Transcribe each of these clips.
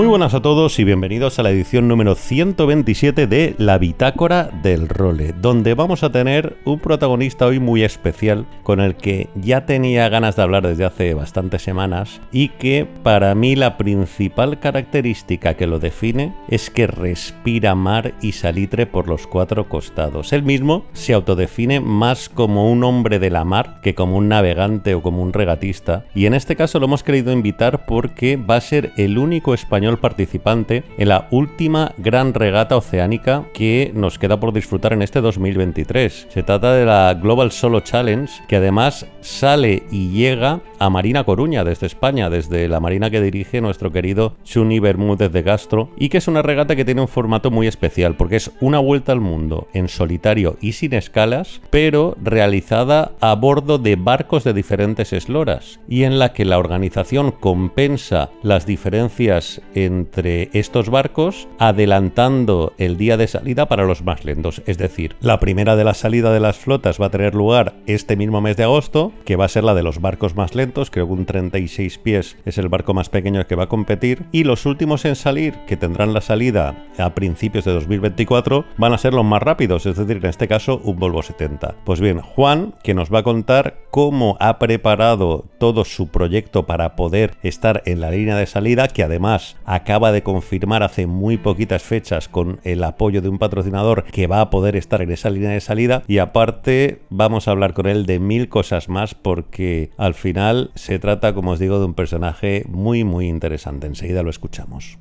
Muy buenas a todos y bienvenidos a la edición número 127 de La Bitácora del Role, donde vamos a tener un protagonista hoy muy especial con el que ya tenía ganas de hablar desde hace bastantes semanas y que para mí la principal característica que lo define es que respira mar y salitre por los cuatro costados. Él mismo se autodefine más como un hombre de la mar que como un navegante o como un regatista y en este caso lo hemos querido invitar porque va a ser el único español participante en la última gran regata oceánica que nos queda por disfrutar en este 2023. Se trata de la Global Solo Challenge, que además sale y llega a Marina Coruña desde España, desde la marina que dirige nuestro querido Chuni Bermúdez de Castro, y que es una regata que tiene un formato muy especial, porque es una vuelta al mundo en solitario y sin escalas, pero realizada a bordo de barcos de diferentes esloras, y en la que la organización compensa las diferencias entre estos barcos adelantando el día de salida para los más lentos. Es decir, la primera de la salida de las flotas va a tener lugar este mismo mes de agosto, que va a ser la de los barcos más lentos, creo que un 36 pies es el barco más pequeño que va a competir, y los últimos en salir, que tendrán la salida a principios de 2024, van a ser los más rápidos, es decir, en este caso un Volvo 70. Pues bien, Juan, que nos va a contar cómo ha preparado todo su proyecto para poder estar en la línea de salida, que además acaba de confirmar hace muy poquitas fechas con el apoyo de un patrocinador que va a poder estar en esa línea de salida y aparte vamos a hablar con él de mil cosas más porque al final se trata, como os digo, de un personaje muy muy interesante. Enseguida lo escuchamos.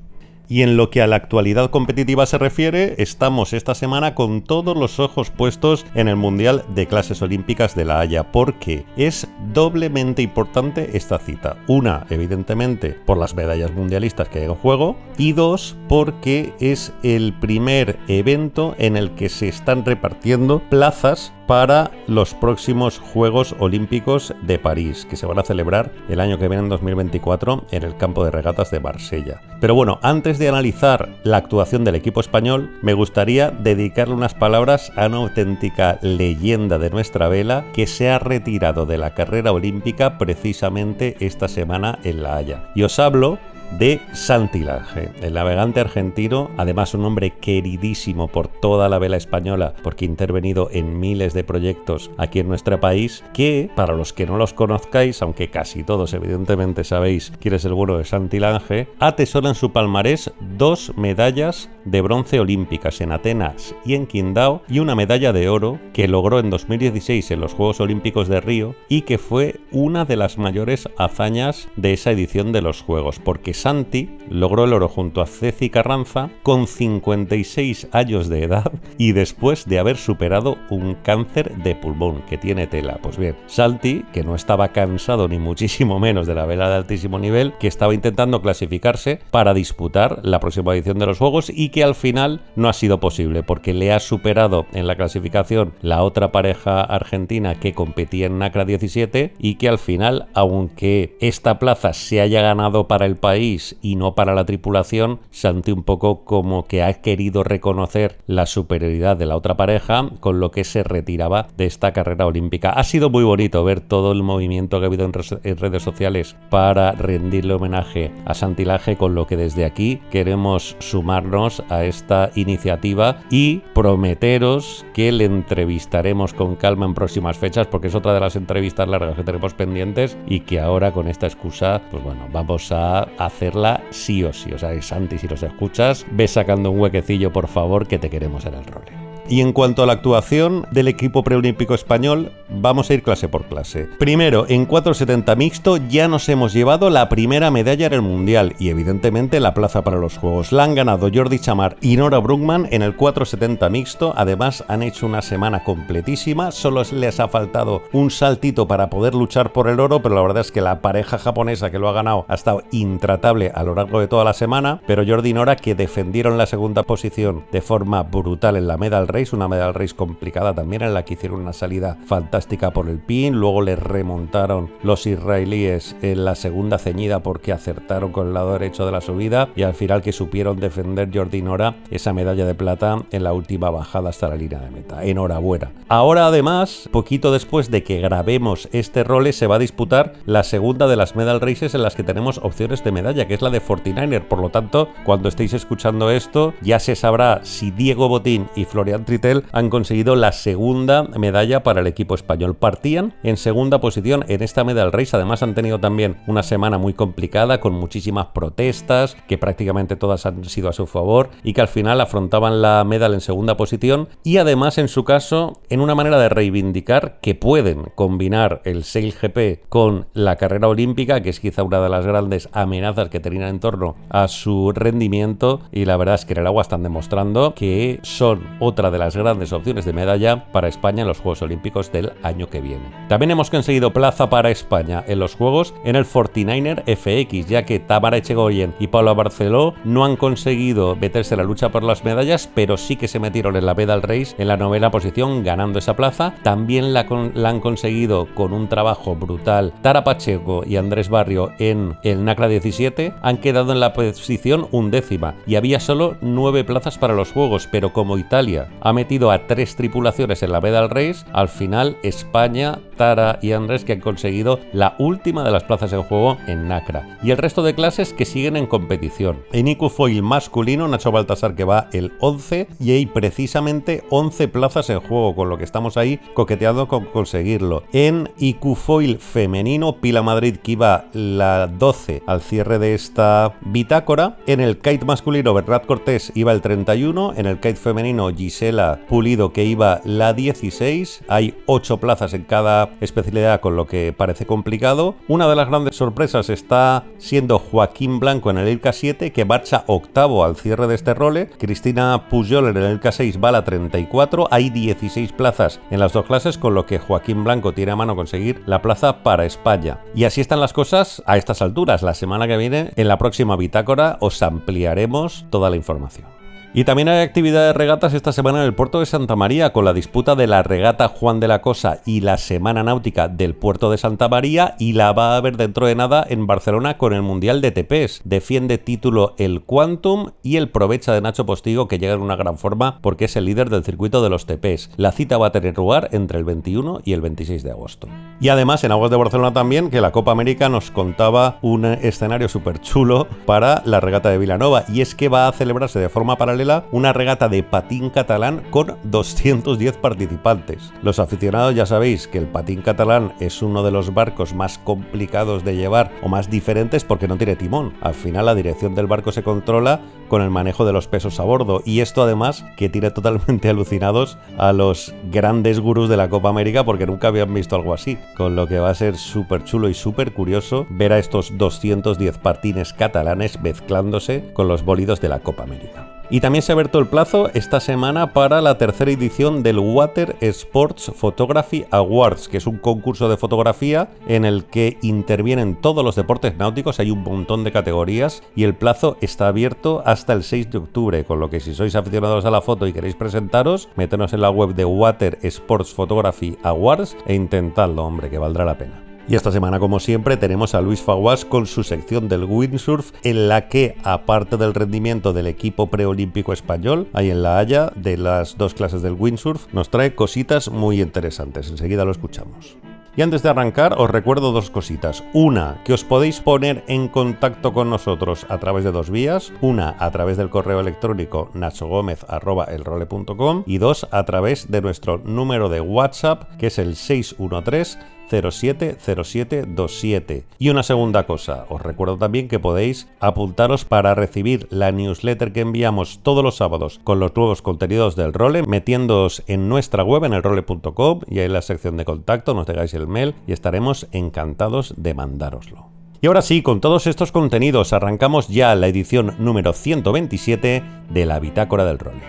Y en lo que a la actualidad competitiva se refiere, estamos esta semana con todos los ojos puestos en el Mundial de Clases Olímpicas de La Haya, porque es doblemente importante esta cita. Una, evidentemente, por las medallas mundialistas que hay en juego, y dos, porque es el primer evento en el que se están repartiendo plazas para los próximos Juegos Olímpicos de París, que se van a celebrar el año que viene en 2024 en el campo de regatas de Marsella. Pero bueno, antes de analizar la actuación del equipo español, me gustaría dedicarle unas palabras a una auténtica leyenda de nuestra vela que se ha retirado de la carrera olímpica precisamente esta semana en La Haya. Y os hablo de Santilange, el navegante argentino, además un hombre queridísimo por toda la vela española, porque ha intervenido en miles de proyectos aquí en nuestro país, que para los que no los conozcáis, aunque casi todos evidentemente sabéis quién es el bueno de Santilange, atesora en su palmarés dos medallas de bronce olímpicas en Atenas y en Qingdao y una medalla de oro que logró en 2016 en los Juegos Olímpicos de Río y que fue una de las mayores hazañas de esa edición de los Juegos, porque Santi logró el oro junto a Ceci Carranza con 56 años de edad y después de haber superado un cáncer de pulmón que tiene tela. Pues bien, Santi, que no estaba cansado ni muchísimo menos de la vela de altísimo nivel, que estaba intentando clasificarse para disputar la próxima edición de los Juegos y que al final no ha sido posible porque le ha superado en la clasificación la otra pareja argentina que competía en NACRA 17 y que al final, aunque esta plaza se haya ganado para el país, y no para la tripulación, Santi un poco como que ha querido reconocer la superioridad de la otra pareja, con lo que se retiraba de esta carrera olímpica. Ha sido muy bonito ver todo el movimiento que ha habido en, redes sociales para rendirle homenaje a Santilaje, con lo que desde aquí queremos sumarnos a esta iniciativa y prometeros que le entrevistaremos con calma en próximas fechas, porque es otra de las entrevistas largas que tenemos pendientes y que ahora con esta excusa, pues bueno, vamos a hacer hacerla sí o sí. O sea, Santi, si los escuchas, ve sacando un huequecillo, por favor, que te queremos en el rol. Y en cuanto a la actuación del equipo preolímpico español, vamos a ir clase por clase. Primero, en 470 mixto ya nos hemos llevado la primera medalla en el Mundial y evidentemente la plaza para los Juegos. La han ganado Jordi Chamar y Nora Brugman en el 470 mixto. Además, han hecho una semana completísima. Solo les ha faltado un saltito para poder luchar por el oro, pero la verdad es que la pareja japonesa que lo ha ganado ha estado intratable a lo largo de toda la semana. Pero Jordi y Nora, que defendieron la segunda posición de forma brutal en la medal race, una medal race complicada también en la que hicieron una salida fantástica por el pin, luego le remontaron los israelíes en la segunda ceñida porque acertaron con el lado derecho de la subida y al final que supieron defender Jordi Nora esa medalla de plata en la última bajada hasta la línea de meta. Enhorabuena. Ahora además, poquito después de que grabemos este role, se va a disputar la segunda de las medal races en las que tenemos opciones de medalla, que es la de 49er. Por lo tanto, cuando estéis escuchando esto, ya se sabrá si Diego Botín y Florian Tritel han conseguido la segunda medalla para el equipo español. Partían en segunda posición en esta medal race. Además han tenido también una semana muy complicada con muchísimas protestas, que prácticamente todas han sido a su favor y que al final afrontaban la medal en segunda posición y además en su caso en una manera de reivindicar que pueden combinar el Sail GP con la carrera olímpica, que es quizá una de las grandes amenazas que tenían en torno a su rendimiento y la verdad es que en el agua están demostrando que son otra de las grandes opciones de medalla para España en los Juegos Olímpicos del año que viene. También hemos conseguido plaza para España en los Juegos en el 49er FX, ya que Tamara Echegoyen y Paula Barceló no han conseguido meterse en la lucha por las medallas, pero sí que se metieron en la medal race en la novena posición, ganando esa plaza. También la, la han conseguido con un trabajo brutal Tara Pacheco y Andrés Barrio en el NACRA 17. Han quedado en la posición undécima y había solo nueve plazas para los Juegos, pero como Italia ha metido a tres tripulaciones en la medal race, al final España, Tara y Andrés que han conseguido la última de las plazas en juego en NACRA. Y el resto de clases que siguen en competición. En IQ Foil masculino, Nacho Baltasar que va el 11 y hay precisamente 11 plazas en juego, con lo que estamos ahí coqueteando con conseguirlo. En IQ Foil femenino, Pila Madrid que iba la 12 al cierre de esta bitácora. En el kite masculino, Bernat Cortés iba el 31. En el kite femenino, Gisela Pulido que iba la 16. Hay 8 plazas en cada especialidad, con lo que parece complicado. Una de las grandes sorpresas está siendo Joaquín Blanco en el ILCA 7, que marcha octavo al cierre de este role. Cristina Pujol en el ILCA 6 va a la 34. Hay 16 plazas en las dos clases, con lo que Joaquín Blanco tiene a mano conseguir la plaza para España. Y así están las cosas a estas alturas. La semana que viene, en la próxima bitácora, os ampliaremos toda la información. Y también hay actividad de regatas esta semana en el puerto de Santa María con la disputa de la regata Juan de la Cosa y la Semana Náutica del puerto de Santa María y la va a haber dentro de nada en Barcelona con el Mundial de TPs. Defiende título el Quantum y el Provecha de Nacho Postigo que llega en una gran forma porque es el líder del circuito de los TPs. La cita va a tener lugar entre el 21 y el 26 de agosto. Y además en Aguas de Barcelona también que la Copa América nos contaba un escenario súper chulo para la regata de Vilanova y es que va a celebrarse de forma paralela una regata de patín catalán con 210 participantes. Los aficionados ya sabéis que el patín catalán es uno de los barcos más complicados de llevar o más diferentes porque no tiene timón. Al final la dirección del barco se controla con el manejo de los pesos a bordo y esto además que tiene totalmente alucinados a los grandes gurús de la Copa América porque nunca habían visto algo así, con lo que va a ser súper chulo y súper curioso ver a estos 210 patines catalanes mezclándose con los bólidos de la Copa América. Y también se ha abierto el plazo esta semana para la tercera edición del Water Sports Photography Awards, que es un concurso de fotografía en el que intervienen todos los deportes náuticos, hay un montón de categorías y el plazo está abierto hasta el 6 de octubre, con lo que si sois aficionados a la foto y queréis presentaros, metenos en la web de Water Sports Photography Awards e intentadlo, hombre, que valdrá la pena. Y esta semana, como siempre, tenemos a Luis Faguas con su sección del windsurf, en la que, aparte del rendimiento del equipo preolímpico español, ahí en La Haya, de las dos clases del windsurf, nos trae cositas muy interesantes. Enseguida lo escuchamos. Y antes de arrancar, os recuerdo dos cositas. Una, que os podéis poner en contacto con nosotros a través de dos vías. Una, a través del correo electrónico nachogomez.elrole.com y dos, a través de nuestro número de WhatsApp, que es el 613 070727. Y una segunda cosa, os recuerdo también que podéis apuntaros para recibir la newsletter que enviamos todos los sábados con los nuevos contenidos del role, metiéndoos en nuestra web en el role.com y ahí en la sección de contacto nos dejáis el mail y estaremos encantados de mandároslo. Y ahora sí, con todos estos contenidos arrancamos ya la edición número 127 de la Bitácora del Role.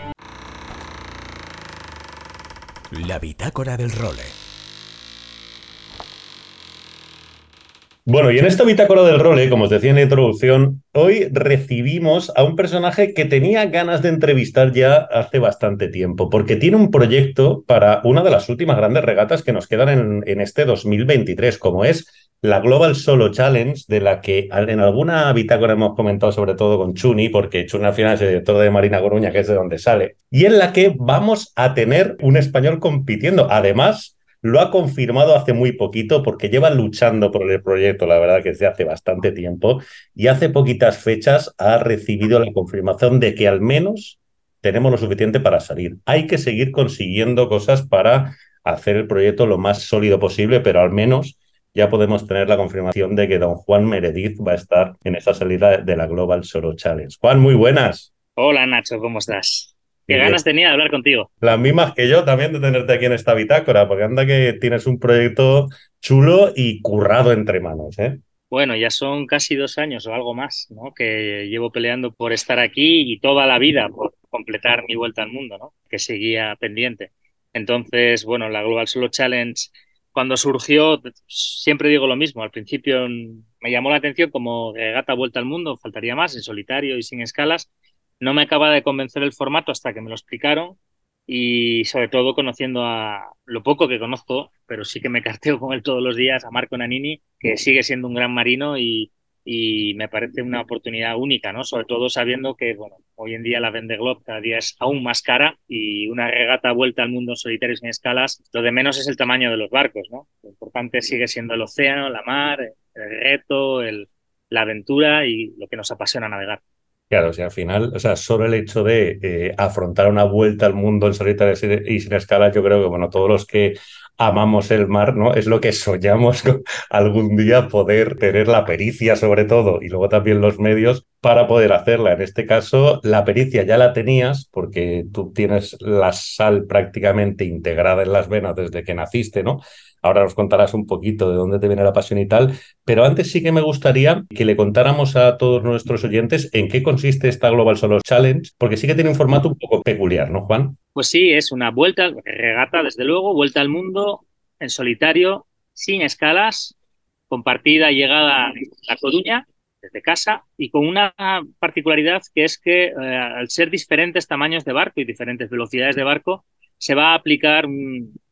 La Bitácora del Role. Bueno, y en esta bitácora del role, como os decía en la introducción, hoy recibimos a un personaje que tenía ganas de entrevistar ya hace bastante tiempo, porque tiene un proyecto para una de las últimas grandes regatas que nos quedan en, en este 2023, como es la Global Solo Challenge, de la que en alguna bitácora hemos comentado sobre todo con Chuni, porque Chuni al final es el director de Marina Coruña, que es de donde sale, y en la que vamos a tener un español compitiendo. Además, lo ha confirmado hace muy poquito porque lleva luchando por el proyecto, la verdad que desde hace bastante tiempo, y hace poquitas fechas ha recibido la confirmación de que al menos tenemos lo suficiente para salir. Hay que seguir consiguiendo cosas para hacer el proyecto lo más sólido posible, pero al menos ya podemos tener la confirmación de que don Juan Meredith va a estar en esa salida de la Global Solo Challenge. Juan, muy buenas. Hola Nacho, ¿cómo estás? Qué ganas tenía de hablar contigo. Las mismas que yo también de tenerte aquí en esta bitácora, porque anda que tienes un proyecto chulo y currado entre manos, ¿eh? Bueno, ya son casi dos años o algo más, ¿no? Que llevo peleando por estar aquí y toda la vida por completar mi vuelta al mundo, ¿no? Que seguía pendiente. Entonces, bueno, la Global Solo Challenge, cuando surgió, siempre digo lo mismo. Al principio me llamó la atención como regata vuelta al mundo, faltaría más, en solitario y sin escalas no me acaba de convencer el formato hasta que me lo explicaron y sobre todo conociendo a lo poco que conozco, pero sí que me carteo con él todos los días, a Marco Nanini, que sigue siendo un gran marino y, me parece una oportunidad única, ¿no? Sobre todo sabiendo que, bueno, hoy en día la Vende Globe cada día es aún más cara y una regata vuelta al mundo solitario sin escalas, lo de menos es el tamaño de los barcos, ¿no? Lo importante sigue siendo el océano, la mar, el reto, el, la aventura y lo que nos apasiona navegar. Claro, o sea, al final, o sea, solo el hecho de eh, afrontar una vuelta al mundo en solitario y sin escala, yo creo que, bueno, todos los que amamos el mar, ¿no? Es lo que soñamos algún día poder tener la pericia sobre todo y luego también los medios para poder hacerla. En este caso, la pericia ya la tenías porque tú tienes la sal prácticamente integrada en las venas desde que naciste, ¿no? Ahora nos contarás un poquito de dónde te viene la pasión y tal, pero antes sí que me gustaría que le contáramos a todos nuestros oyentes en qué consiste esta Global Solo Challenge, porque sí que tiene un formato un poco peculiar, ¿no, Juan? Pues sí, es una vuelta, regata desde luego, vuelta al mundo en solitario, sin escalas, compartida llegada a La Coruña, desde casa, y con una particularidad que es que eh, al ser diferentes tamaños de barco y diferentes velocidades de barco, se va a aplicar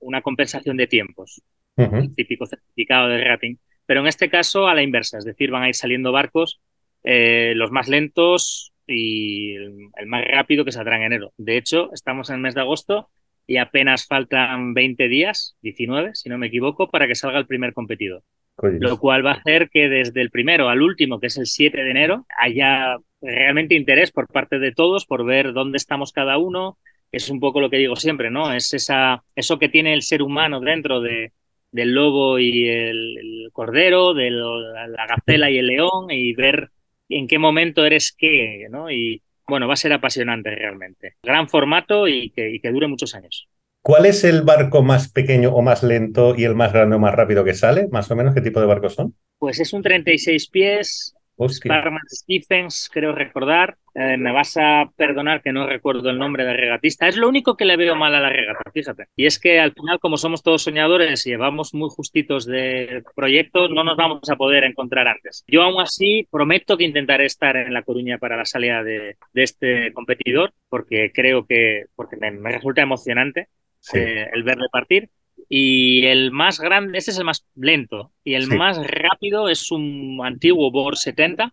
una compensación de tiempos, el típico certificado de rating, pero en este caso a la inversa, es decir, van a ir saliendo barcos eh, los más lentos y el, más rápido que saldrá en enero. De hecho, estamos en el mes de agosto y apenas faltan 20 días, 19 si no me equivoco, para que salga el primer competidor. Lo cual va a hacer que desde el primero al último, que es el 7 de enero, haya realmente interés por parte de todos por ver dónde estamos cada uno, es un poco lo que digo siempre, ¿no? Es esa, eso que tiene el ser humano dentro de, del lobo y el, cordero, de la gacela y el león, y ver en qué momento eres qué, ¿no? Y bueno, va a ser apasionante realmente. Gran formato y que, y que dure muchos años. ¿Cuál es el barco más pequeño o más lento y el más grande o más rápido que sale? Más o menos, ¿qué tipo de barcos son? Pues es un 36 pies, Sparman Stephens, creo recordar. Eh, me vas a perdonar que no recuerdo el nombre del regatista. Es lo único que le veo mal a la regata, fíjate. Y es que al final, como somos todos soñadores y llevamos muy justitos de proyectos, no nos vamos a poder encontrar antes. Yo aún así prometo que intentaré estar en La Coruña para la salida de, este competidor, porque creo que porque me, resulta emocionante eh, el verle partir. Y el más grande, este es el más lento. Y el más rápido es un antiguo Bor 70,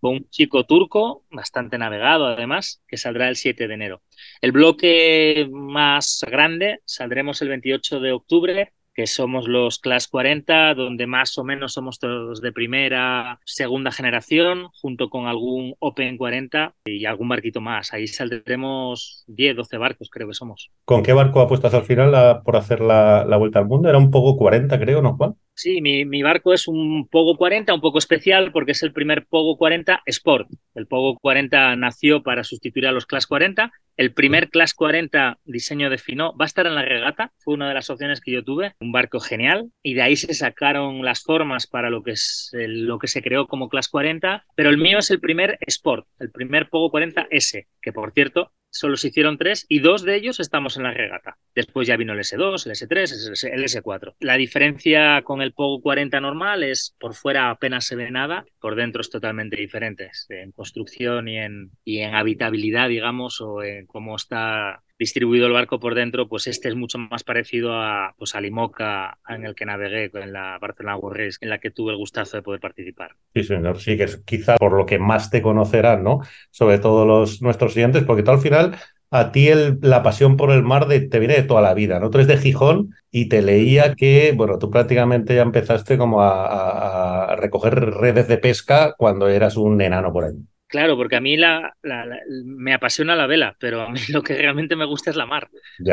un chico turco, bastante navegado además, que saldrá el 7 de enero. El bloque más grande saldremos el 28 de octubre que somos los Class 40, donde más o menos somos todos de primera, segunda generación, junto con algún Open 40 y algún barquito más. Ahí saldremos 10, 12 barcos, creo que somos. ¿Con qué barco apuestas al final por hacer la, la, vuelta al mundo? Era un poco 40, creo, ¿no, Juan? Sí, mi, mi, barco es un Pogo 40, un poco especial porque es el primer Pogo 40 Sport. El Pogo 40 nació para sustituir a los Class 40. El primer Class 40 diseño de Finó va a estar en la regata, fue una de las opciones que yo tuve, un barco genial. Y de ahí se sacaron las formas para lo que es el, lo que se creó como Class 40, pero el mío es el primer Sport, el primer Pogo 40 S, que por cierto solo se hicieron tres y dos de ellos estamos en la regata. Después ya vino el S2, el S3, el S4. La diferencia con el Pogo 40 normal es por fuera apenas se ve nada, por dentro es totalmente diferente en construcción y en, y en habitabilidad, digamos, o en cómo está distribuido el barco por dentro, pues este es mucho más parecido a, pues a Limoca, en el que navegué, en la Barcelona World en la que tuve el gustazo de poder participar. Sí, señor, sí, que es quizá por lo que más te conocerán, ¿no? Sobre todo los, nuestros siguientes, porque tú al final a ti la pasión por el mar te viene de toda la vida, ¿no? Tú eres de Gijón y te leía que, bueno, tú prácticamente ya empezaste como a, a recoger redes de pesca cuando eras un enano por ahí. Claro, porque a mí la, me apasiona la vela, pero a mí lo que realmente me gusta es la mar.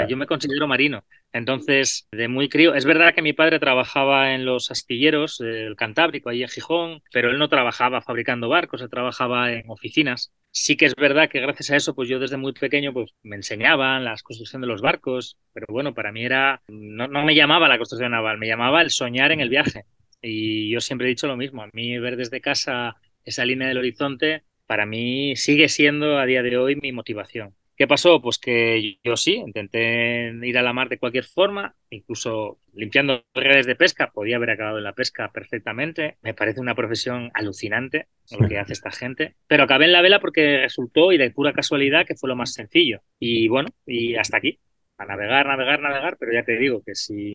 yo me considero marino. Entonces, de muy crío, es verdad que mi padre trabajaba en los astilleros del Cantábrico, ahí en Gijón, pero él no trabajaba fabricando barcos, él trabajaba en oficinas. Sí que es verdad que gracias a eso, pues yo desde muy pequeño pues me enseñaban la construcción de los barcos, pero bueno, para mí era, no, no me llamaba la construcción naval, me llamaba el soñar en el viaje. Y yo siempre he dicho lo mismo, a mí ver desde casa esa línea del horizonte para mí sigue siendo a día de hoy mi motivación. ¿Qué pasó? Pues que yo sí, intenté ir a la mar de cualquier forma, incluso limpiando redes de pesca, podía haber acabado en la pesca perfectamente. Me parece una profesión alucinante lo que hace esta gente, pero acabé en la vela porque resultó y de pura casualidad que fue lo más sencillo. Y bueno, y hasta aquí, a navegar, navegar, navegar, pero ya te digo que si,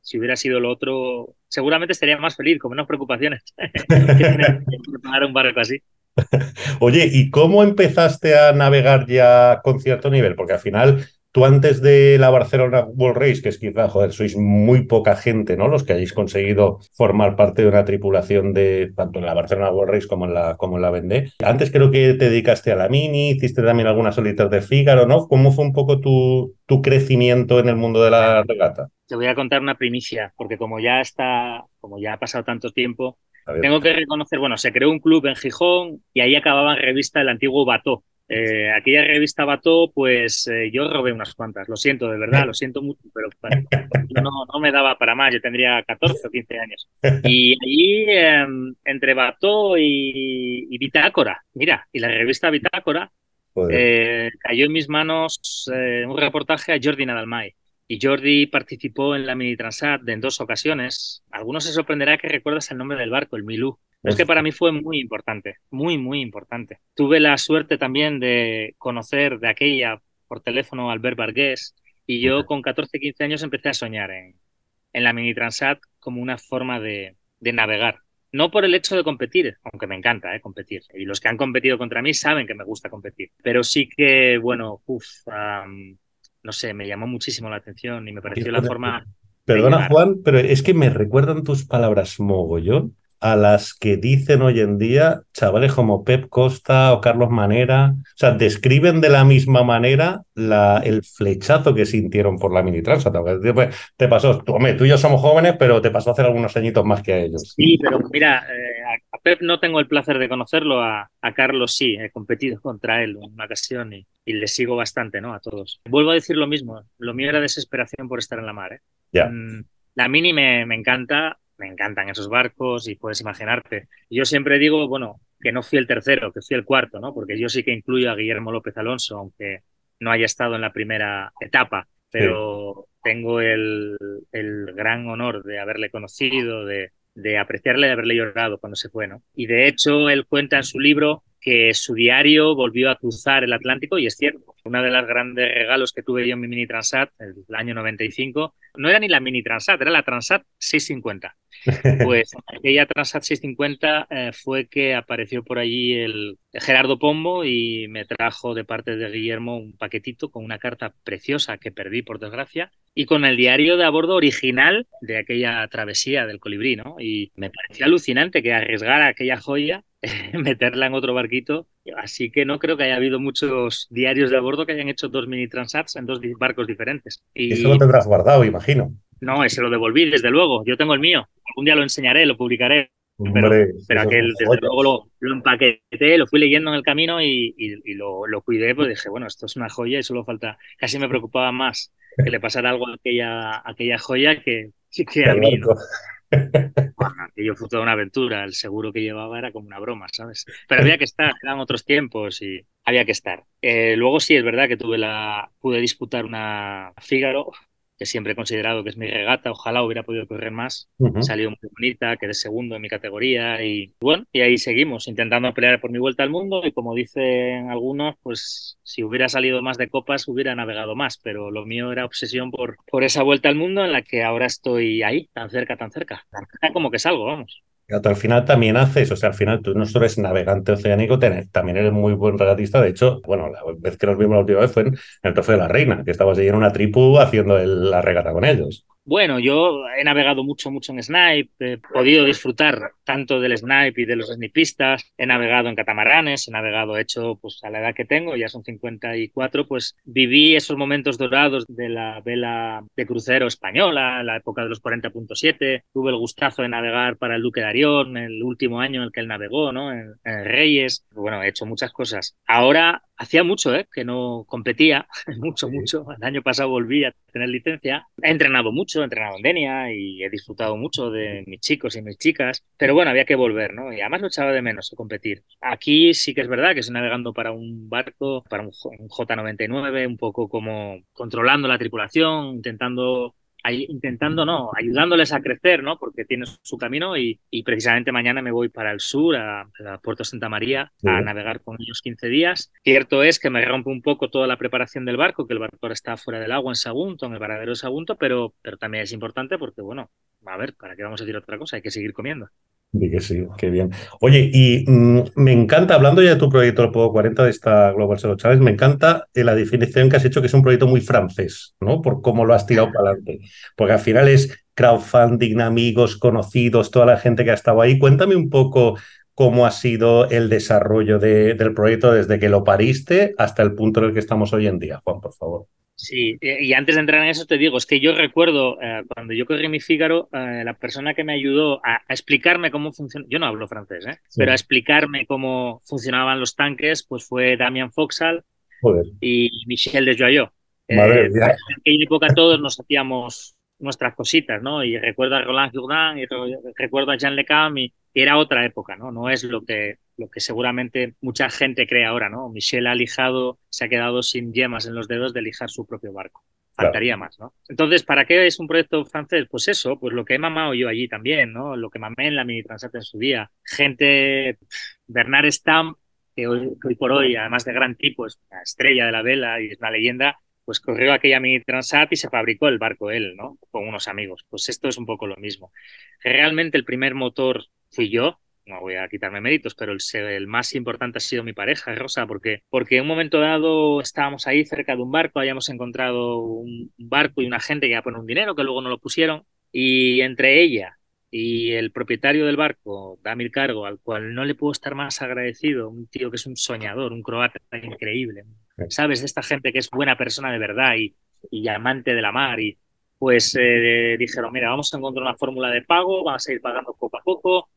si hubiera sido lo otro, seguramente estaría más feliz, con menos preocupaciones que preparar un barco así. Oye, ¿y cómo empezaste a navegar ya con cierto nivel? Porque al final, tú antes de la Barcelona World Race, que es quizá, joder, sois muy poca gente, ¿no? Los que hayáis conseguido formar parte de una tripulación de tanto en la Barcelona World Race como en la, como en la Vendée. Antes creo que te dedicaste a la Mini, hiciste también algunas solitas de Fígaro, ¿no? ¿Cómo fue un poco tu, tu crecimiento en el mundo de la regata? Te voy a contar una primicia, porque como ya está, como ya ha pasado tanto tiempo, tengo que reconocer, bueno, se creó un club en Gijón y ahí acababa en revista el antiguo Bató. Eh, aquella revista Bató, pues eh, yo robé unas cuantas, lo siento, de verdad, lo siento mucho, pero no, no, me daba para más, yo tendría 14 o 15 años. Y allí, em, entre Bató y, y, Bitácora, mira, y la revista Bitácora, eh, cayó en mis manos un reportaje a Jordi Nadalmay. Y Jordi participó en la Mini Transat en dos ocasiones. Algunos se sorprenderá que recuerdas el nombre del barco, el Milú. es que para mí fue muy importante, muy, muy importante. Tuve la suerte también de conocer de aquella por teléfono a Albert Vargués y yo con 14, 15 años empecé a soñar en, en la Mini Transat como una forma de, de, navegar. No por el hecho de competir, aunque me encanta eh, competir. Y los que han competido contra mí saben que me gusta competir. Pero sí que, bueno, uff, no sé, me llamó muchísimo la atención y me pareció la forma. Perdona, Juan, pero es que me recuerdan tus palabras mogollón a las que dicen hoy en día chavales como Pep Costa o Carlos Manera. O sea, describen de la misma manera la, el flechazo que sintieron por la mini transa. Te pasó, tú, hombre, tú y yo somos jóvenes, pero te pasó hacer algunos añitos más que a ellos. Sí, pero mira, eh, Pep no tengo el placer de conocerlo, a, a Carlos sí, he competido contra él en una ocasión y, y, le sigo bastante, ¿no? A todos. Vuelvo a decir lo mismo, lo mío era desesperación por estar en la mar, ¿eh? Mm, la mini me, me encanta, me encantan esos barcos y puedes imaginarte. Yo siempre digo, bueno, que no fui el tercero, que fui el cuarto, ¿no? Porque yo sí que incluyo a Guillermo López Alonso, aunque no haya estado en la primera etapa, pero sí. tengo el, el, gran honor de haberle conocido, de, de apreciarle, de haberle llorado cuando se fue, ¿no? Y de hecho, él cuenta en su libro que su diario volvió a cruzar el Atlántico y es cierto. Uno de los grandes regalos que tuve yo en mi Mini Transat, el año 95, no era ni la Mini Transat, era la Transat 650. Pues aquella Transat 650 eh, fue que apareció por allí el Gerardo Pombo y me trajo de parte de Guillermo un paquetito con una carta preciosa que perdí por desgracia y con el diario de a bordo original de aquella travesía del colibrí, ¿no? Y me pareció alucinante que arriesgara aquella joya, meterla en otro barquito. Así que no creo que haya habido muchos diarios de a bordo que hayan hecho dos mini transats en dos barcos diferentes. Y eso lo tendrás guardado, imagino. No, ese lo devolví, desde luego. Yo tengo el mío. Algún día lo enseñaré, lo publicaré. pero, pero aquel, desde luego, lo, lo, empaqueté, lo fui leyendo en el camino y, y, lo, lo, cuidé, pues dije, bueno, esto es una joya y solo falta. Casi me preocupaba más que le pasara algo a aquella, aquella joya que, que a mí. ¿no? Bueno, aquello fue toda una aventura, el seguro que llevaba era como una broma, ¿sabes? Pero había que estar, eran otros tiempos y había que estar. Eh, luego sí, es verdad que tuve la, pude disputar una Fígaro, que siempre he considerado que es mi regata, ojalá hubiera podido correr más, salió muy bonita, quedé segundo en mi categoría y bueno, y ahí seguimos intentando pelear por mi vuelta al mundo y como dicen algunos, pues si hubiera salido más de copas hubiera navegado más, pero lo mío era obsesión por, por esa vuelta al mundo en la que ahora estoy ahí, tan cerca, tan cerca, tan como que salgo, vamos al final también haces, o sea, al final tú no solo eres navegante oceánico, también eres muy buen regatista. De hecho, bueno, la vez que nos vimos la última vez fue en el Trofeo de la Reina, que estabas ahí en una tripu haciendo la regata con ellos. Bueno, yo he navegado mucho, mucho en Snipe, he podido disfrutar tanto del Snipe y de los snipistas, he navegado en catamaranes, he navegado, hecho, pues a la edad que tengo, ya son 54, pues viví esos momentos dorados de la vela de crucero española, la época de los 40.7, tuve el gustazo de navegar para el Duque de Arión, el último año en el que él navegó, ¿no? En, en Reyes, bueno, he hecho muchas cosas. Ahora hacía mucho ¿eh? que no competía, mucho, mucho. El año pasado volví a tener licencia. He entrenado mucho, he entrenado en Denia y he disfrutado mucho de mis chicos y mis chicas, pero bueno, había que volver, ¿no? Y además lo echaba de menos competir. Aquí sí que es verdad que estoy navegando para un barco, para un J99, un poco como controlando la tripulación, intentando intentando, no, ayudándoles a crecer, ¿no? Porque tienen su camino y, y precisamente mañana me voy para el sur, a, Puerto Santa María, a navegar con ellos 15 días. Cierto es que me rompe un poco toda la preparación del barco, que el barco ahora está fuera del agua en Sagunto, en el paradero de Sagunto, pero, pero también es importante porque, bueno, a ver, ¿para qué vamos a decir otra cosa? Hay que seguir comiendo. Sí, que sí, qué bien. Oye, y mm, me encanta, hablando ya de tu proyecto El Pogo 40 de esta Global Zero Challenge, me encanta eh, la definición que has hecho que es un proyecto muy francés, ¿no? Por cómo lo has tirado para adelante. Porque al final es crowdfunding, amigos, conocidos, toda la gente que ha estado ahí. Cuéntame un poco cómo ha sido el desarrollo del proyecto desde que lo pariste hasta el punto en el que estamos hoy en día, Juan, por favor. Sí, y antes de entrar en eso te digo, es que yo recuerdo eh, cuando yo corrí mi Fígaro, eh, la persona que me ayudó a, explicarme cómo funciona, yo no hablo francés, ¿eh? pero a explicarme cómo funcionaban los tanques, pues fue Damian Foxal y Michel Desjoyaux. Madre en aquella época todos nos hacíamos nuestras cositas, ¿no? Y recuerdo a Roland Jourdain y recuerdo a Jean Lecam y era otra época, ¿no? No es lo que, lo que seguramente mucha gente cree ahora, ¿no? Michel ha lijado, se ha quedado sin yemas en los dedos de lijar su propio barco. Faltaría más, ¿no? Entonces, ¿para qué es un proyecto francés? Pues eso, pues lo que he mamado yo allí también, ¿no? Lo que mamé en la Mini Transat en su día. Gente, Bernard Stam, que hoy, que hoy por hoy, además de gran tipo, es una estrella de la vela y es una leyenda, pues corrió aquella mini Transat y se fabricó el barco él, ¿no? Con unos amigos. Pues esto es un poco lo mismo. Realmente el primer motor fui yo, no voy a quitarme méritos, pero el, el, más importante ha sido mi pareja, Rosa, porque, porque en un momento dado estábamos ahí cerca de un barco, habíamos encontrado un barco y una gente que iba a poner un dinero que luego no lo pusieron, y entre ella y el propietario del barco, Damir Cargo, al cual no le puedo estar más agradecido, un tío que es un soñador, un croata increíble, ¿sabes? De esta gente que es buena persona de verdad y, y amante de la mar. Y pues eh, dijeron, mira, vamos a encontrar una fórmula de pago, vamos a ir pagando poco a poco.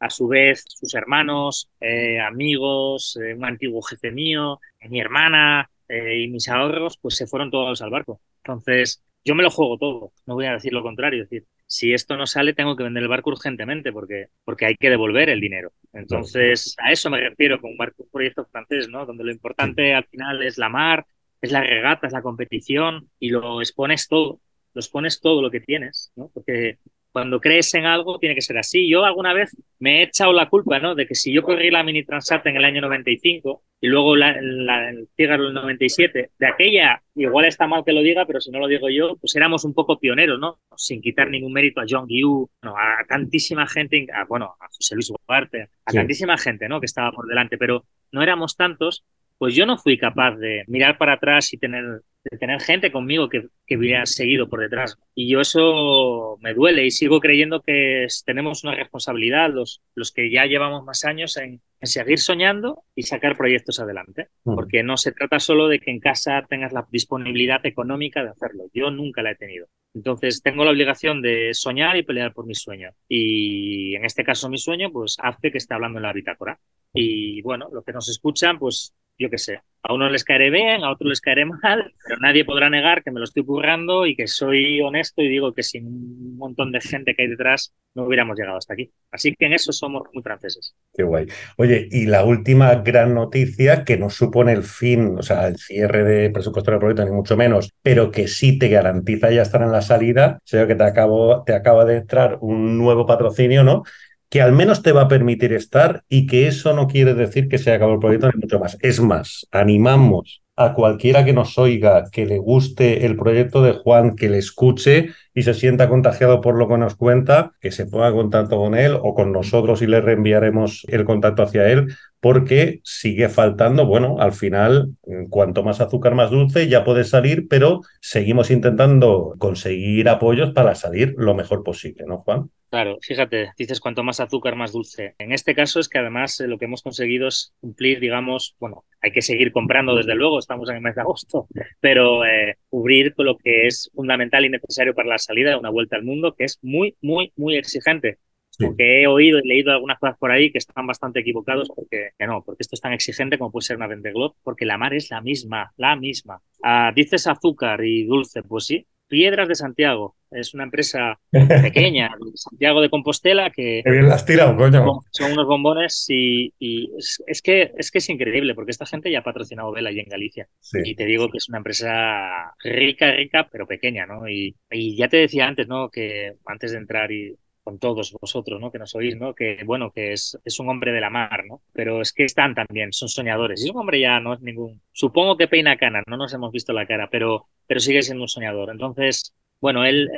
A su vez, sus hermanos, eh, amigos, eh, un antiguo jefe mío, mi hermana y mis ahorros, pues se fueron todos al barco. Entonces, yo me lo juego todo, no voy a decir lo contrario. Es decir, si esto no sale, tengo que vender el barco urgentemente porque, porque hay que devolver el dinero. Entonces, a eso me refiero con un barco, un proyecto francés, ¿no? Donde lo importante al final es la mar, es la regata, es la competición y lo expones todo, lo expones todo lo que tienes, ¿no? Porque cuando crees en algo tiene que ser así. Yo alguna vez me he echado la culpa, ¿no? De que si yo corrí la Mini Transat en el año 95 y luego la, la, el Figaro el 97, de aquella, igual está mal que lo diga, pero si no lo digo yo, pues éramos un poco pioneros, ¿no? Sin quitar ningún mérito a John Guiu, no, a tantísima gente, a, bueno, a José Luis Ugarte, a sí. tantísima gente, ¿no? Que estaba por delante, pero no éramos tantos, pues yo no fui capaz de mirar para atrás y tener de tener gente conmigo que, que hubiera seguido por detrás. Y yo eso me duele y sigo creyendo que tenemos una responsabilidad, los, los que ya llevamos más años, en, en seguir soñando y sacar proyectos adelante. Mm. Porque no se trata solo de que en casa tengas la disponibilidad económica de hacerlo. Yo nunca la he tenido. Entonces tengo la obligación de soñar y pelear por mi sueño. Y en este caso mi sueño, pues hace que esté hablando en la bitácora. Y bueno, los que nos escuchan, pues yo qué sé, a unos les caeré bien, a otros les caeré mal, pero nadie podrá negar que me lo estoy currando y que soy honesto y digo que sin un montón de gente que hay detrás no hubiéramos llegado hasta aquí. Así que en eso somos muy franceses. Qué guay. Oye, y la última gran noticia que no supone el fin, o sea, el cierre de presupuesto del proyecto, ni mucho menos, pero que sí te garantiza ya estar en la salida, o que te, acabo, te acaba de entrar un nuevo patrocinio, ¿no? Que al menos te va a permitir estar y que eso no quiere decir que se acabó el proyecto ni mucho más. Es más, animamos a cualquiera que nos oiga, que le guste el proyecto de Juan, que le escuche y se sienta contagiado por lo que nos cuenta, que se ponga en contacto con él o con nosotros y le reenviaremos el contacto hacia él, porque sigue faltando, bueno, al final, cuanto más azúcar, más dulce, ya puede salir, pero seguimos intentando conseguir apoyos para salir lo mejor posible, ¿no, Juan? Claro, fíjate, dices cuanto más azúcar, más dulce. En este caso es que además eh, lo que hemos conseguido es cumplir, digamos, bueno, hay que seguir comprando desde luego, estamos en el mes de agosto, pero eh, cubrir con lo que es fundamental y necesario para la salida de una vuelta al mundo, que es muy, muy, muy exigente. Sí. Porque he oído y leído algunas cosas por ahí que están bastante equivocados porque que no, porque esto es tan exigente como puede ser una Vendée Globe, porque la mar es la misma, la misma. Ah, dices azúcar y dulce, pues sí, Piedras de Santiago. Es una empresa pequeña, Santiago de Compostela, que... Qué bien las tirado, coño. Son unos bombones y, y es, es, que, es que es increíble, porque esta gente ya ha patrocinado Vela y en Galicia. Sí. Y te digo que es una empresa rica, rica, pero pequeña, ¿no? Y, y ya te decía antes, ¿no? Que antes de entrar y con todos vosotros, ¿no? Que nos oís, ¿no? Que, bueno, que es, es un hombre de la mar, ¿no? Pero es que están también, son soñadores. Y un hombre ya no es ningún... Supongo que peina cana, no nos hemos visto la cara, pero, pero sigue siendo un soñador. Entonces, bueno, él,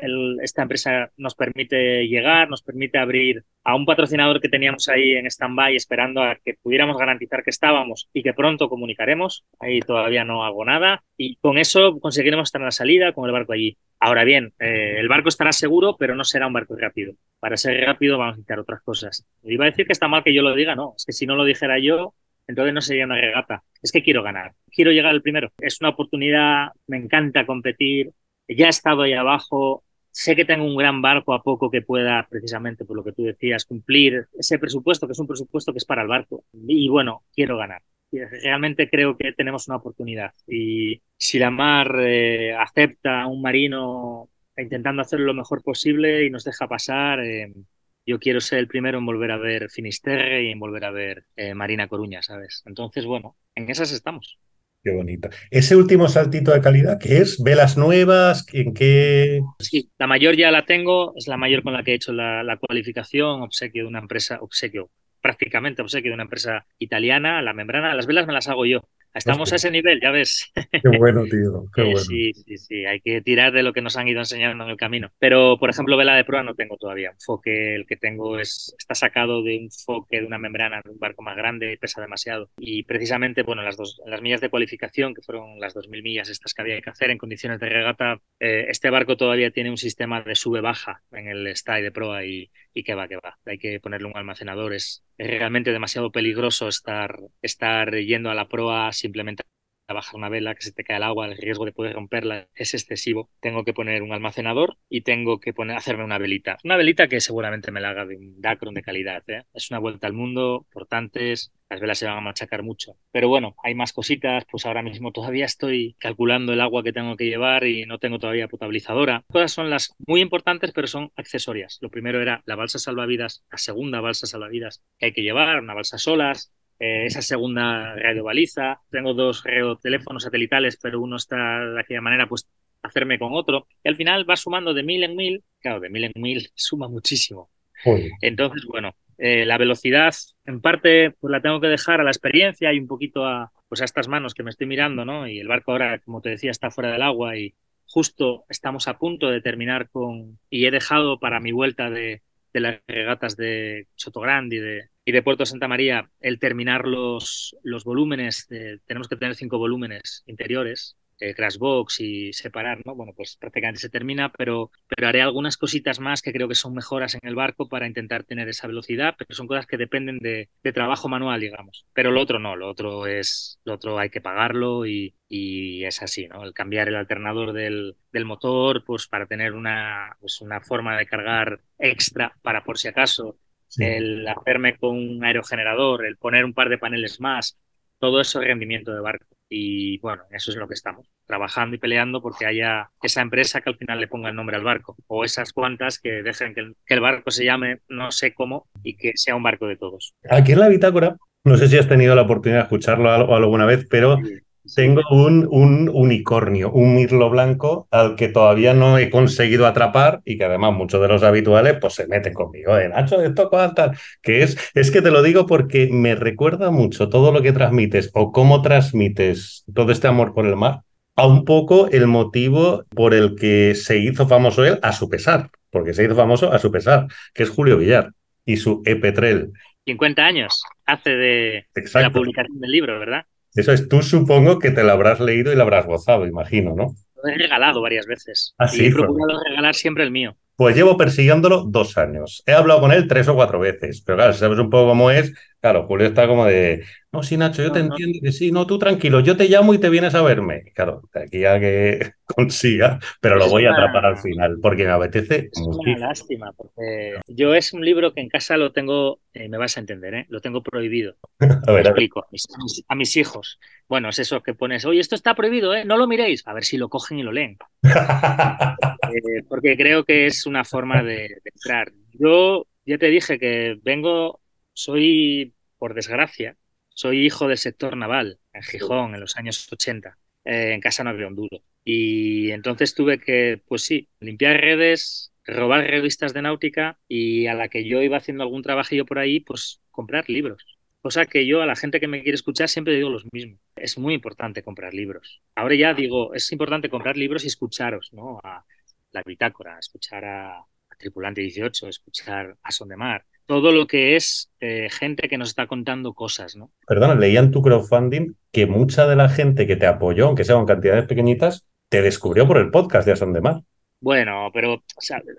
esta empresa nos permite llegar, nos permite abrir a un patrocinador que teníamos ahí en stand-by esperando a que pudiéramos garantizar que estábamos y que pronto comunicaremos. Ahí todavía no hago nada y con eso conseguiremos estar en la salida con el barco allí. Ahora bien, eh, el barco estará seguro, pero no será un barco rápido. Para ser rápido vamos a necesitar otras cosas. Iba a decir que está mal que yo lo diga, no, es que si no lo dijera yo, entonces no sería una regata. Es que quiero ganar, quiero llegar al primero. Es una oportunidad, me encanta competir, ya he estado ahí abajo, sé que tengo un gran barco a poco que pueda, precisamente por lo que tú decías, cumplir ese presupuesto, que es un presupuesto que es para el barco. Y bueno, quiero ganar. Realmente creo que tenemos una oportunidad. Y si la mar eh, acepta a un marino intentando hacer lo mejor posible y nos deja pasar, eh, yo quiero ser el primero en volver a ver Finisterre y en volver a ver eh, Marina Coruña, ¿sabes? Entonces, bueno, en esas estamos. Qué bonito. Ese último saltito de calidad, ¿qué es? ¿Velas nuevas? ¿En qué? Sí, la mayor ya la tengo, es la mayor con la que he hecho la, la cualificación, obsequio de una empresa, obsequio, prácticamente obsequio de una empresa italiana, la membrana, las velas me las hago yo. Estamos a ese nivel, ya ves. Qué bueno, tío. Qué bueno. Sí, sí, sí. Hay que tirar de lo que nos han ido enseñando en el camino. Pero, por ejemplo, vela de proa no tengo todavía. Un foque, el que tengo es, está sacado de un foque de una membrana de un barco más grande, pesa demasiado. Y precisamente, bueno, las dos, las millas de cualificación, que fueron las 2.000 millas estas que había que hacer en condiciones de regata, eh, este barco todavía tiene un sistema de sube-baja en el style de proa y, y que va, que va. Hay que ponerle un almacenador. Es, es realmente demasiado peligroso estar, estar yendo a la proa simplemente a bajar una vela, que se te cae el agua, el riesgo de poder romperla es excesivo. Tengo que poner un almacenador y tengo que poner, hacerme una velita. Una velita que seguramente me la haga de un Dacron de calidad. ¿eh? Es una vuelta al mundo, importantes, las velas se van a machacar mucho. Pero bueno, hay más cositas, pues ahora mismo todavía estoy calculando el agua que tengo que llevar y no tengo todavía potabilizadora. Todas son las muy importantes, pero son accesorias. Lo primero era la balsa salvavidas, la segunda balsa salvavidas que hay que llevar, una balsa solas, eh, esa segunda radio baliza. Tengo dos teléfonos satelitales, pero uno está de aquella manera pues hacerme con otro. Y al final va sumando de mil en mil. Claro, de mil en mil suma muchísimo. Entonces, bueno, eh, la velocidad, en parte, pues la tengo que dejar a la experiencia y un poquito a, pues a estas manos que me estoy mirando, ¿no? Y el barco ahora, como te decía, está fuera del agua y justo estamos a punto de terminar con, y he dejado para mi vuelta de, de las regatas de Sotogrande y de, y de Puerto Santa María el terminar los, los volúmenes, tenemos que tener cinco volúmenes interiores eh, Crashbox y separar, ¿no? Bueno, pues prácticamente se termina, pero, pero haré algunas cositas más que creo que son mejoras en el barco para intentar tener esa velocidad, pero son cosas que dependen de, trabajo manual, digamos. Pero lo otro no, lo otro es, lo otro hay que pagarlo y, y es así, ¿no? El cambiar el alternador del, del motor, pues para tener una, pues una forma de cargar extra para por si acaso, el hacerme con un aerogenerador, el poner un par de paneles más, todo eso es rendimiento de barco. Y bueno, eso es lo que estamos, trabajando y peleando porque haya esa empresa que al final le ponga el nombre al barco o esas cuantas que dejen que el, barco se llame no sé cómo y que sea un barco de todos. Aquí en la bitácora, no sé si has tenido la oportunidad de escucharlo alguna vez, pero tengo un, un, unicornio, un mirlo blanco al que todavía no he conseguido atrapar y que además muchos de los habituales pues se meten conmigo. ¿eh? Nacho, esto tal, que es, es que te lo digo porque me recuerda mucho todo lo que transmites o cómo transmites todo este amor por el mar a un poco el motivo por el que se hizo famoso él a su pesar, porque se hizo famoso a su pesar, que es Julio Villar y su Epetrel. 50 años hace de la publicación del libro, ¿verdad? Eso es, tú supongo que te lo habrás leído y lo habrás gozado, imagino, ¿no? Lo he regalado varias veces. Ah, y he procurado regalar siempre el mío. Pues llevo persiguiéndolo dos años. He hablado con él tres o cuatro veces, pero claro, si sabes un poco cómo es, claro, Julio está como de, no, sí, Nacho, yo te entiendo que sí, no, tú tranquilo, yo te llamo y te vienes a verme. Claro, de aquí a que consiga, pero lo voy a atrapar al final, porque me apetece es Una lástima, porque yo es un libro que en casa lo tengo, eh, me vas a entender, ¿eh? lo tengo prohibido. a ver, explico a mis, hijos. Bueno, es eso que pones, oye, esto está prohibido, ¿eh? no lo miréis, a ver si lo cogen y lo leen. Eh, porque creo que es una forma de, de entrar. Yo ya te dije que vengo, soy, por desgracia, soy hijo del sector naval en Gijón en los años 80. Eh, en casa no había un duro. Y entonces tuve que, pues sí, limpiar redes, robar revistas de náutica y a la que yo iba haciendo algún trabajillo por ahí, pues comprar libros. Cosa que yo a la gente que me quiere escuchar siempre digo lo mismo. Es muy importante comprar libros. Ahora ya digo, es importante comprar libros y escucharos, ¿no? A la bitácora, escuchar a, a Tripulante 18, escuchar a Son de Mar, todo lo que es eh, gente que nos está contando cosas, ¿no? Perdona, leía en tu crowdfunding que mucha de la gente que te apoyó, aunque sea en cantidades pequeñitas, te descubrió por el podcast de Ason de Mar. Bueno, pero,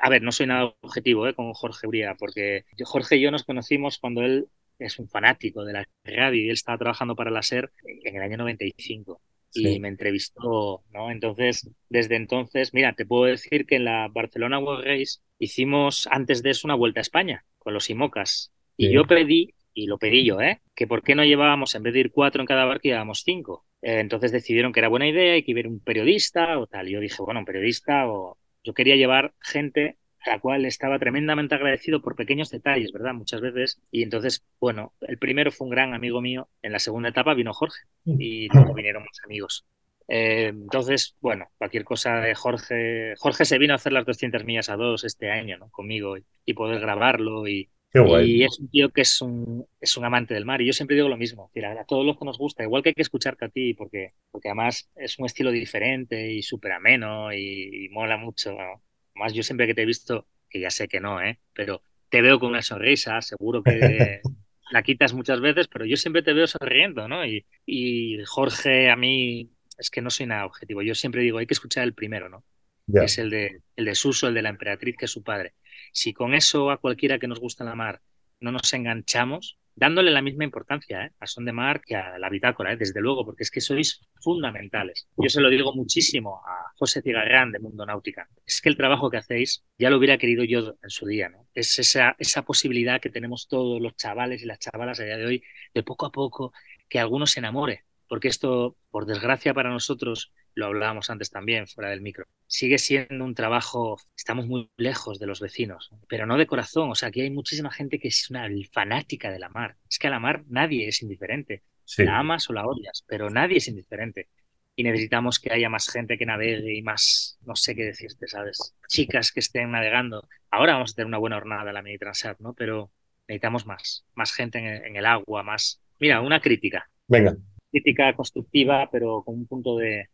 a ver, no soy nada objetivo ¿eh? con Jorge Uría, porque Jorge y yo nos conocimos cuando él es un fanático de la radio y él estaba trabajando para la SER en el año 95 y me entrevistó, ¿no? Entonces, desde entonces, mira, te puedo decir que en la Barcelona World Race hicimos antes de eso una vuelta a España con los IMOCAS. Y yo pedí, y lo pedí yo, ¿eh? Que por qué no llevábamos, en vez de ir cuatro en cada barco, llevábamos cinco. Eh, entonces decidieron que era buena idea y que iba un periodista o tal. Y yo dije, bueno, un periodista o... Yo quería llevar gente la cual estaba tremendamente agradecido por pequeños detalles, ¿verdad? Muchas veces. Y entonces, bueno, el primero fue un gran amigo mío. En la segunda etapa vino Jorge y luego vinieron más amigos. Eh, entonces, bueno, cualquier cosa de Jorge. Jorge se vino a hacer las 200 millas a dos este año, ¿no? Conmigo y, poder grabarlo. Y, y, es un tío que es un, es un amante del mar. Y yo siempre digo lo mismo. a todos los que nos gusta, igual que hay que escucharte a ti, porque, porque además es un estilo diferente y súper ameno y, mola mucho. ¿no? Yo siempre que te he visto, que ya sé que no, ¿eh? Pero te veo con una sonrisa, seguro que. la quitas muchas veces, pero yo siempre te veo sonriendo, ¿no? Y, y Jorge a mí es que no soy nada objetivo. Yo siempre digo, hay que escuchar el primero, ¿no? es el de, el de Suso, el de la emperatriz, que es su padre. Si con eso a cualquiera que nos gusta la mar no nos enganchamos, dándole la misma importancia ¿eh? a Son de Mar que a la bitácora, ¿eh? desde luego, porque es que sois fundamentales. Yo se lo digo muchísimo a José Cigarrán de Mundo Náutica. Es que el trabajo que hacéis ya lo hubiera querido yo en su día, ¿no? Es esa, esa posibilidad que tenemos todos los chavales y las chavalas a día de hoy de poco a poco que alguno se enamore porque esto, por desgracia para nosotros, lo hablábamos antes también fuera del micro, sigue siendo un trabajo, estamos muy lejos de los vecinos, pero no de corazón, o sea, aquí hay muchísima gente que es una fanática de la mar. Es que a la mar nadie es indiferente, la amas o la odias, pero nadie es indiferente. y necesitamos que haya más gente que navegue y más, no sé qué decirte, ¿sabes? Chicas que estén navegando. Ahora vamos a tener una buena jornada en la Mini Transat, ¿no? Pero necesitamos más, más gente en el, agua, más... Mira, una crítica. Venga. Crítica constructiva, pero con un punto de...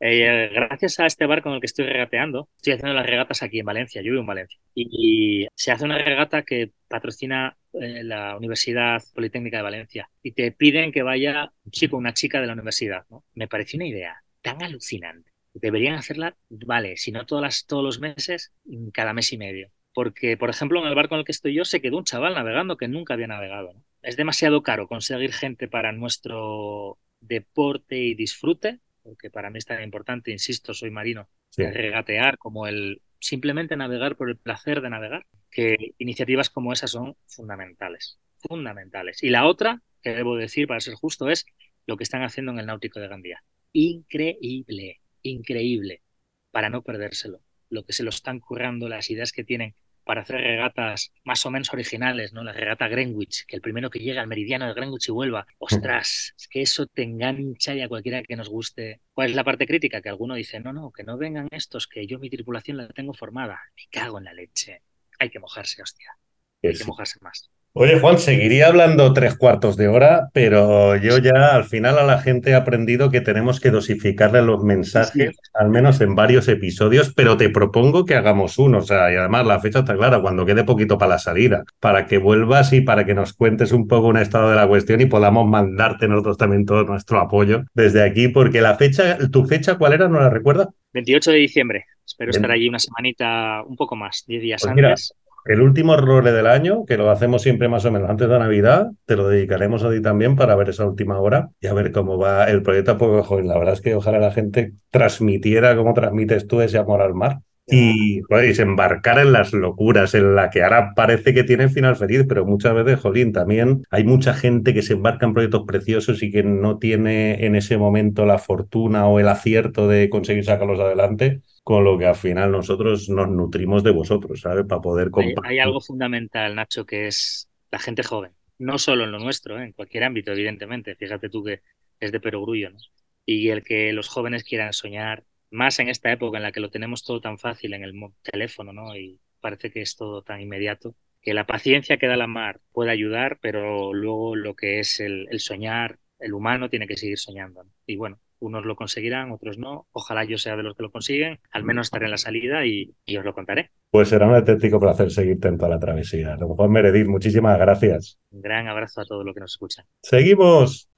Eh, gracias a este barco en el que estoy regateando, estoy haciendo las regatas aquí en Valencia, yo vivo en Valencia, y, se hace una regata que patrocina eh, la Universidad Politécnica de Valencia y te piden que vaya un chico una chica de la universidad. ¿no? Me pareció una idea tan alucinante. Deberían hacerla, vale, si no todas las, todos los meses, cada mes y medio porque, por ejemplo, en el barco en el que estoy yo se quedó un chaval navegando que nunca había navegado. Es demasiado caro conseguir gente para nuestro deporte y disfrute, porque para mí es tan importante, insisto, soy marino, regatear como el simplemente navegar por el placer de navegar, que iniciativas como esas son fundamentales, fundamentales. Y la otra, que debo decir para ser justo, es lo que están haciendo en el Náutico de Gandía. Increíble, increíble, para no perdérselo. Lo que se lo están currando, las ideas que tienen para hacer regatas más o menos originales, ¿no? La regata Greenwich, que el primero que llega al meridiano de Greenwich y vuelva, ostras, es que eso te engancha y a cualquiera que nos guste. ¿Cuál es la parte crítica? Que alguno dice, no, no, que no vengan estos, que yo mi tripulación la tengo formada. Me cago en la leche. Hay que mojarse, hostia. Hay que mojarse más. Oye, Juan, seguiría hablando tres cuartos de hora, pero yo ya al final a la gente he aprendido que tenemos que dosificarle los mensajes, al menos en varios episodios, pero te propongo que hagamos uno, o sea, y además la fecha está clara, cuando quede poquito para la salida, para que vuelvas y para que nos cuentes un poco un estado de la cuestión y podamos mandarte nosotros también todo nuestro apoyo desde aquí, porque la fecha, ¿tu fecha cuál era? ¿No la recuerda? 28 de diciembre. Espero estar allí una semanita, un poco más, 10 días pues antes. El último role del año, que lo hacemos siempre más o menos antes de Navidad, te lo dedicaremos a ti también para ver esa última hora y a ver cómo va el proyecto. Porque, joder, la verdad es que ojalá la gente transmitiera como transmites tú ese amor al mar. Y, se embarcar en las locuras, en la que ahora parece que tiene final feliz, pero muchas veces, jolín, también hay mucha gente que se embarca en proyectos preciosos y que no tiene en ese momento la fortuna o el acierto de conseguir sacarlos adelante con lo que al final nosotros nos nutrimos de vosotros, ¿sabes? Para poder compartir. Hay, algo fundamental, Nacho, que es la gente joven. No solo en lo nuestro, ¿eh? en cualquier ámbito, evidentemente. Fíjate tú que es de perogrullo, ¿no? Y el que los jóvenes quieran soñar, más en esta época en la que lo tenemos todo tan fácil en el teléfono, ¿no? Y parece que es todo tan inmediato, que la paciencia que da la mar puede ayudar, pero luego lo que es el, soñar, el humano tiene que seguir soñando. Y bueno, unos lo conseguirán, otros no. Ojalá yo sea de los que lo consiguen. Al menos estaré en la salida y, os lo contaré. Pues será un auténtico placer seguirte en toda la travesía. Don Juan Meredith, muchísimas gracias. Un gran abrazo a todos los que nos escuchan. Seguimos.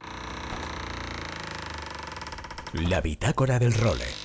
La bitácora del role.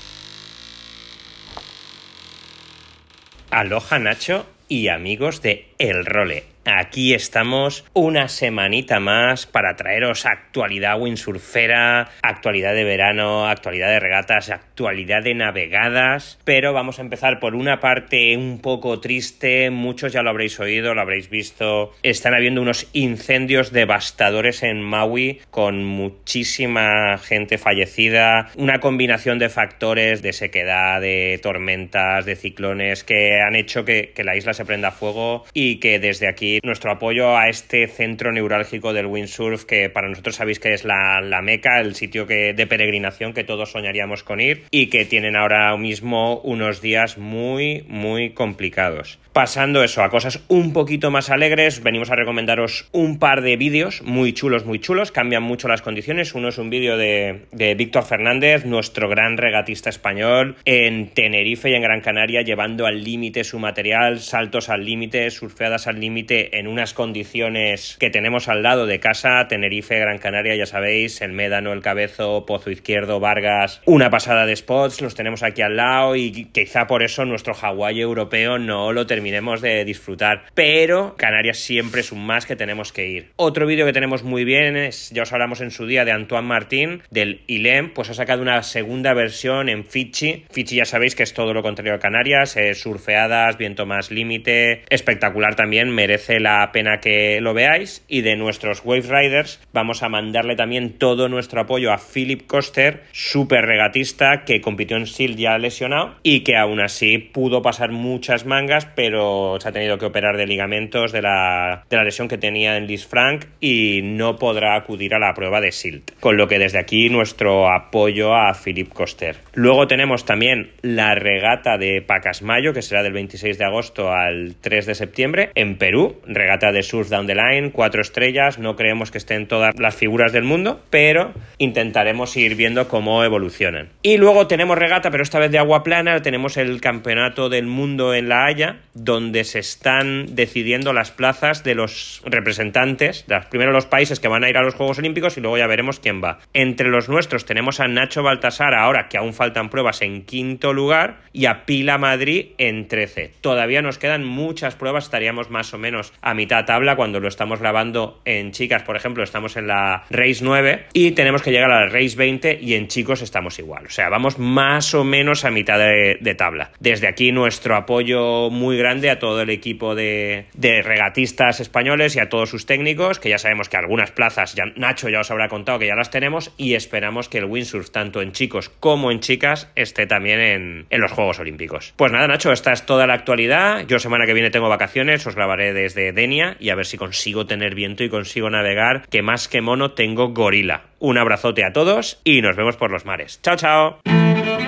Aloha Nacho y amigos de El Role. Aquí estamos una semanita más para traeros actualidad windsurfera, actualidad de verano, actualidad de regatas, actualidad de navegadas, pero vamos a empezar por una parte un poco triste, muchos ya lo habréis oído, lo habréis visto, están habiendo unos incendios devastadores en Maui con muchísima gente fallecida, una combinación de factores de sequedad, de tormentas, de ciclones que han hecho que, que la isla se prenda fuego y que desde aquí nuestro apoyo a este centro neurálgico del windsurf que para nosotros sabéis que es la, meca, el sitio que, de peregrinación que todos soñaríamos con ir y que tienen ahora mismo unos días muy, muy complicados. Pasando eso a cosas un poquito más alegres, venimos a recomendaros un par de vídeos muy chulos, muy chulos, cambian mucho las condiciones. Uno es un vídeo de, de Víctor Fernández, nuestro gran regatista español, en Tenerife y en Gran Canaria, llevando al límite su material, saltos al límite, surfeadas al límite en unas condiciones que tenemos al lado de casa, Tenerife, Gran Canaria, ya sabéis, el Médano, el Cabezo, Pozo Izquierdo, Vargas, una pasada de spots, los tenemos aquí al lado y quizá por eso nuestro Hawái europeo no lo terminemos de disfrutar. Pero Canarias siempre es un más que tenemos que ir. Otro vídeo que tenemos muy bien es, ya os hablamos en su día, de Antoine Martín, del ILEM, pues ha sacado una segunda versión en Fiji. Fiji ya sabéis que es todo lo contrario a Canarias, surfeadas, viento más límite, espectacular también, merece la pena que lo veáis. Y de nuestros Wave Riders vamos a mandarle también todo nuestro apoyo a Philip Coster, súper regatista, que compitió en SIL ya lesionado y que aún así pudo pasar muchas mangas, pero se ha tenido que operar de ligamentos de la, de la lesión que tenía en Liz Frank y no podrá acudir a la prueba de SILT. Con lo que desde aquí nuestro apoyo a Philip Coster. Luego tenemos también la regata de Pacasmayo, que será del 26 de agosto al 3 de septiembre, en Perú. Regata de Surf Down the Line, cuatro estrellas. No creemos que estén todas las figuras del mundo, pero intentaremos ir viendo cómo evolucionan. Y luego tenemos regata, pero esta vez de agua plana. Tenemos el Campeonato del Mundo en La Haya, donde se están decidiendo las plazas de los representantes, de primero los países que van a ir a los Juegos Olímpicos y luego ya veremos quién va. Entre los nuestros tenemos a Nacho Baltasar, ahora que aún faltan pruebas, en quinto lugar, y a Pila Madrid en 13. Todavía nos quedan muchas pruebas, estaríamos más o menos a mitad tabla cuando lo estamos grabando en chicas, por ejemplo, estamos en la Race 9 y tenemos que llegar a la Race 20 y en chicos estamos igual. O sea, vamos más o menos a mitad de, tabla. Desde aquí nuestro apoyo muy grande a todo el equipo de, regatistas españoles y a todos sus técnicos, que ya sabemos que algunas plazas, ya, Nacho ya os habrá contado que ya las tenemos y esperamos que el windsurf, tanto en chicos como en chicas, esté también en, en los Juegos Olímpicos. Pues nada, Nacho, esta es toda la actualidad. Yo semana que viene tengo vacaciones, os grabaré desde Denia y a ver si consigo tener viento y consigo navegar, que más que mono tengo gorila. Un abrazote a todos y nos vemos por los mares. Chao, chao.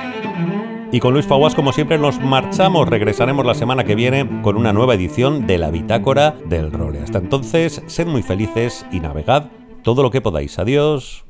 Y con Luis Faguas, como siempre, nos marchamos. Regresaremos la semana que viene con una nueva edición de la Bitácora del Role. Hasta entonces, sed muy felices y navegad todo lo que podáis. Adiós.